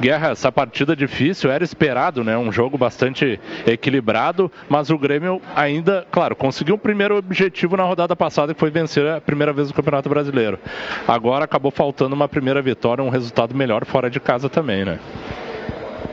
Guerra, essa partida difícil era esperado, né? Um jogo bastante equilibrado, mas o Grêmio ainda, claro, conseguiu o primeiro objetivo na rodada passada, que foi vencer a primeira vez no Campeonato Brasileiro. Agora acabou faltando uma primeira vitória, um resultado melhor fora de casa também, né?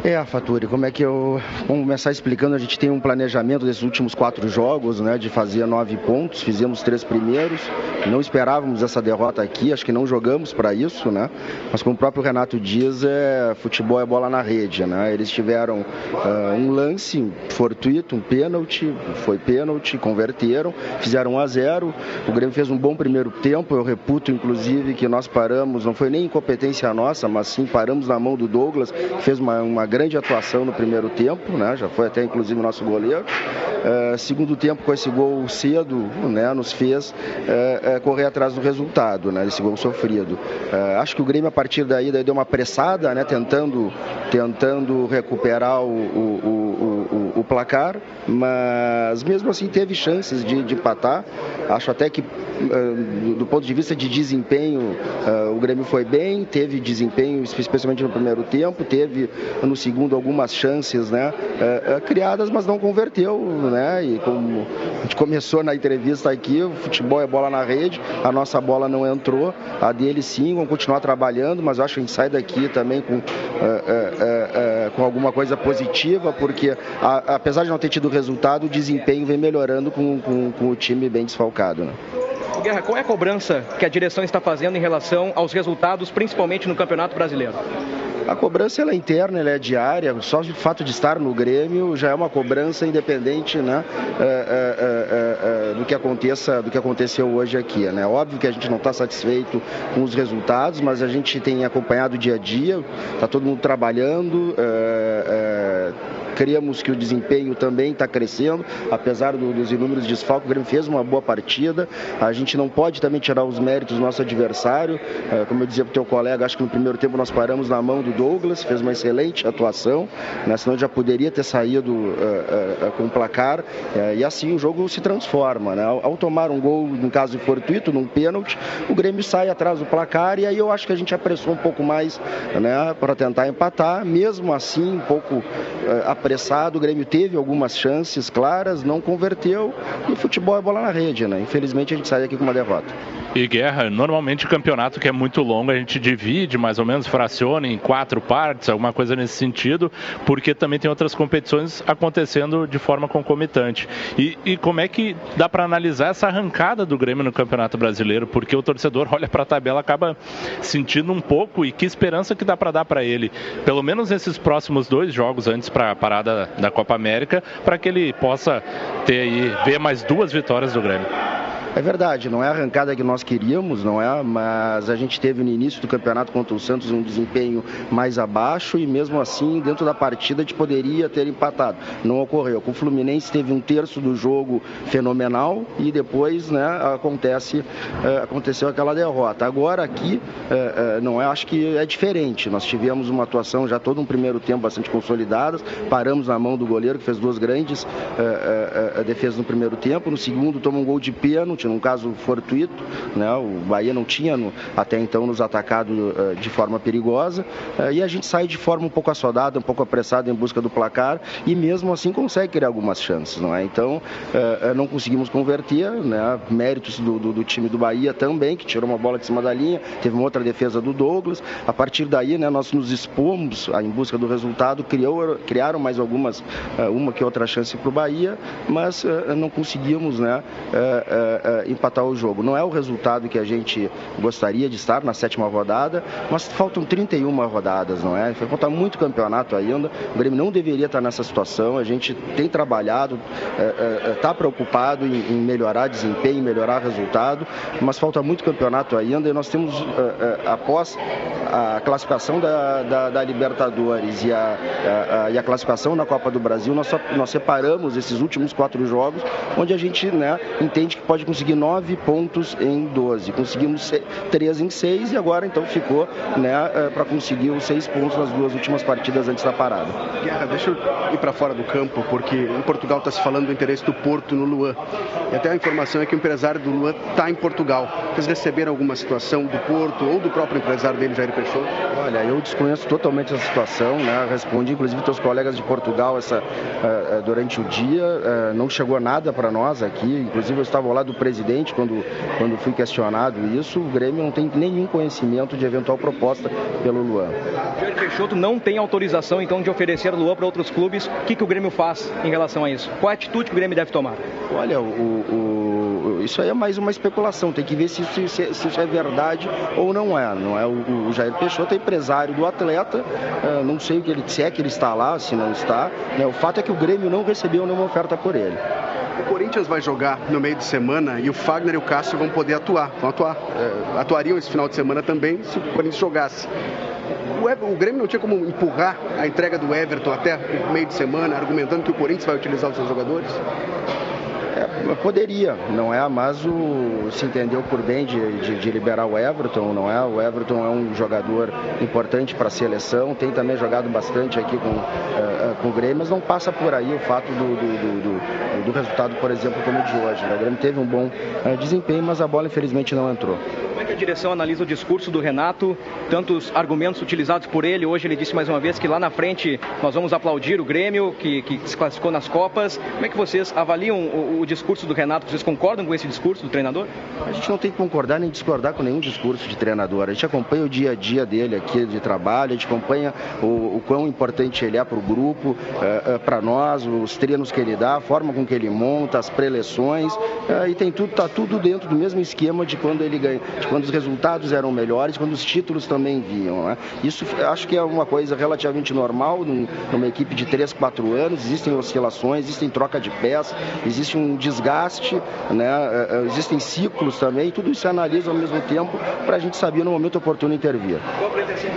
É, Faturi, como é que eu. Vamos começar explicando, a gente tem um planejamento desses últimos quatro jogos, né? De fazer nove pontos, fizemos três primeiros. Não esperávamos essa derrota aqui, acho que não jogamos para isso, né? Mas como o próprio Renato diz, é, futebol é bola na rede, né? Eles tiveram uh, um lance fortuito, um pênalti, foi pênalti, converteram, fizeram 1 a 0 O Grêmio fez um bom primeiro tempo, eu reputo, inclusive, que nós paramos, não foi nem incompetência nossa, mas sim paramos na mão do Douglas, que fez uma, uma grande atuação no primeiro tempo, né? já foi até inclusive nosso goleiro. Uh, segundo tempo, com esse gol cedo, né? nos fez uh, uh, correr atrás do resultado, né? esse gol sofrido. acho que o Grêmio, a partir daí, daí deu uma pressada, né? tentando, tentando recuperar o, o, o, o, placar, mas mesmo assim teve chances de, de empatar. Acho até que, do ponto de vista de desempenho, o Grêmio foi bem, teve desempenho, especialmente no primeiro tempo, teve no segundo algumas chances né, criadas, mas não converteu. Né, e como a gente começou na entrevista aqui, o futebol é bola na rede, a nossa bola não entrou, a dele sim, vão continuar trabalhando, mas acho que a gente sai daqui também com, com alguma coisa positiva, porque apesar de não ter tido resultado, o desempenho vem melhorando com, com, com o time bem desfalcado. Né? Guerra, qual é a cobrança que a direção está fazendo em relação aos resultados, principalmente no Campeonato Brasileiro? A cobrança ela é interna, ela é diária, só o fato de estar no Grêmio já é uma cobrança independente né, é, é, é, do, que aconteça, do que aconteceu hoje aqui. Né? Óbvio que a gente não está satisfeito com os resultados, mas a gente tem acompanhado o dia a dia, está todo mundo trabalhando Criamos que o desempenho também está crescendo, apesar do, dos inúmeros desfalques. O Grêmio fez uma boa partida. A gente não pode também tirar os méritos do nosso adversário. É, como eu dizia para o teu colega, acho que no primeiro tempo nós paramos na mão do Douglas, fez uma excelente atuação, né? senão já poderia ter saído uh, uh, uh, com o placar. e assim o jogo se transforma. Né? Ao, ao, tomar um gol, no caso fortuito, num pênalti, o Grêmio sai atrás do placar e aí eu acho que a gente apressou um pouco mais né, para tentar empatar. Mesmo assim, um pouco uh, apressado. O Grêmio teve algumas chances claras, não converteu. E futebol é bola na rede, né? Infelizmente a gente sai aqui com uma derrota. E Guerra, normalmente o campeonato que é muito longo a gente divide, mais ou menos fraciona em quatro partes, alguma coisa nesse sentido, porque também tem outras competições acontecendo de forma concomitante. E, e como é que dá para analisar essa arrancada do Grêmio no Campeonato Brasileiro? Porque o torcedor olha para a tabela, acaba sentindo um pouco e que esperança que dá para dar para ele, pelo menos nesses próximos dois jogos antes para a parada da Copa América, para que ele possa ter aí ver mais duas vitórias do Grêmio. É verdade, não é a arrancada que nós queríamos, não é? Mas a gente teve no início do campeonato contra o Santos um desempenho mais abaixo e mesmo assim, dentro da partida, a gente poderia ter empatado. Não ocorreu. Com o Fluminense teve um terço do jogo fenomenal e depois né, acontece, é, aconteceu aquela derrota. Agora aqui, é, é, não é, acho que é diferente. Nós tivemos uma atuação já todo um primeiro tempo bastante consolidada, paramos na mão do goleiro que fez duas grandes defesas no primeiro tempo. No segundo, toma um gol de pênalti num caso fortuito, né? o Bahia não tinha no, até então nos atacado uh, de forma perigosa, uh, e a gente sai de forma um pouco assodada, um pouco apressada em busca do placar, e mesmo assim consegue criar algumas chances, não é? Então, uh, não conseguimos converter, né? Méritos do, do, do, time do Bahia também, que tirou uma bola de cima da linha, teve uma outra defesa do Douglas, a partir daí, né, nós nos expomos em busca do resultado, criou, criaram mais algumas, uma que outra chance para o Bahia, mas não conseguimos, né, uh, empatar o jogo. Não é o resultado que a gente gostaria de estar na sétima rodada, mas faltam 31 rodadas, não é? Falta muito campeonato ainda. O Grêmio não deveria estar nessa situação. A gente tem trabalhado, está preocupado em, melhorar desempenho, melhorar resultado, mas falta muito campeonato ainda e nós temos, após a classificação da, da, da Libertadores e a, a, a, e a, classificação na Copa do Brasil, nós, nós separamos esses últimos quatro jogos, onde a gente né, entende que pode conseguir nove pontos em 12. Conseguimos três em seis e agora então ficou né, é, para conseguir os seis pontos nas duas últimas partidas antes da parada. Guerra, deixa eu ir para fora do campo, porque em Portugal está se falando do interesse do Porto no Luan. E até a informação é que o empresário do Luan está em Portugal. Vocês receberam alguma situação do Porto ou do próprio empresário dele, Jair Peixoto? Olha, eu desconheço totalmente essa situação, né? Respondi inclusive teus colegas de Portugal essa, uh, durante o dia, uh, não chegou nada para nós aqui, inclusive eu estava ao lado do presidente quando, quando fui questionado isso, o Grêmio não tem nenhum conhecimento de eventual proposta pelo Luan. Jair Peixoto não tem autorização então de oferecer o Luan para outros clubes, o que, que o Grêmio faz em relação a isso? Qual a atitude que o Grêmio deve tomar? Olha, o, o, isso aí é mais uma especulação, tem que ver se isso, se isso é verdade ou não é. Não é o, o Jair Peixoto é empresário do atleta, uh, não sei o que ele, se é que ele está lá, se não está. Né? O fato é que o Grêmio não recebeu nenhuma oferta por ele. O Corinthians vai jogar no meio de semana e o Fagner e o Cássio vão poder atuar. Vão atuar. É, atuariam esse final de semana também se o Corinthians jogasse. O, o, Grêmio não tinha como empurrar a entrega do Everton até o meio de semana, argumentando que o Corinthians vai utilizar os seus jogadores? É, poderia, não é? Mas o, se entendeu por bem de, de, de, liberar o Everton, não é? O Everton é um jogador importante para a seleção, tem também jogado bastante aqui com, uh, com o Grêmio, mas não passa por aí o fato do, do, do, do resultado, por exemplo, como o de hoje. Né? O Grêmio teve um bom uh, desempenho, mas a bola infelizmente não entrou. Como é que a direção analisa o discurso do Renato, tantos argumentos utilizados por ele? Hoje ele disse mais uma vez que lá na frente nós vamos aplaudir o Grêmio, que, que se classificou nas Copas. Como é que vocês avaliam o, o discurso do Renato? Vocês concordam com esse discurso do treinador? A gente não tem que concordar nem discordar com nenhum discurso de treinador. A gente acompanha o dia a dia dele aqui de trabalho, a gente acompanha o, o quão importante ele é para o grupo, uh, uh, para nós, os treinos que ele dá, a forma com que ele monta, as preleções, uh, e tem tudo, tá tudo dentro do mesmo esquema de quando ele ganha, de quando os resultados eram melhores, quando os títulos também vinham. Né? Isso acho que é uma coisa relativamente normal numa equipe de 3, 4 anos, existem oscilações, existem troca de peças, existe um desgaste, né? É, é, existem ciclos também, tudo isso analisa ao mesmo tempo para a gente saber no momento oportuno intervir.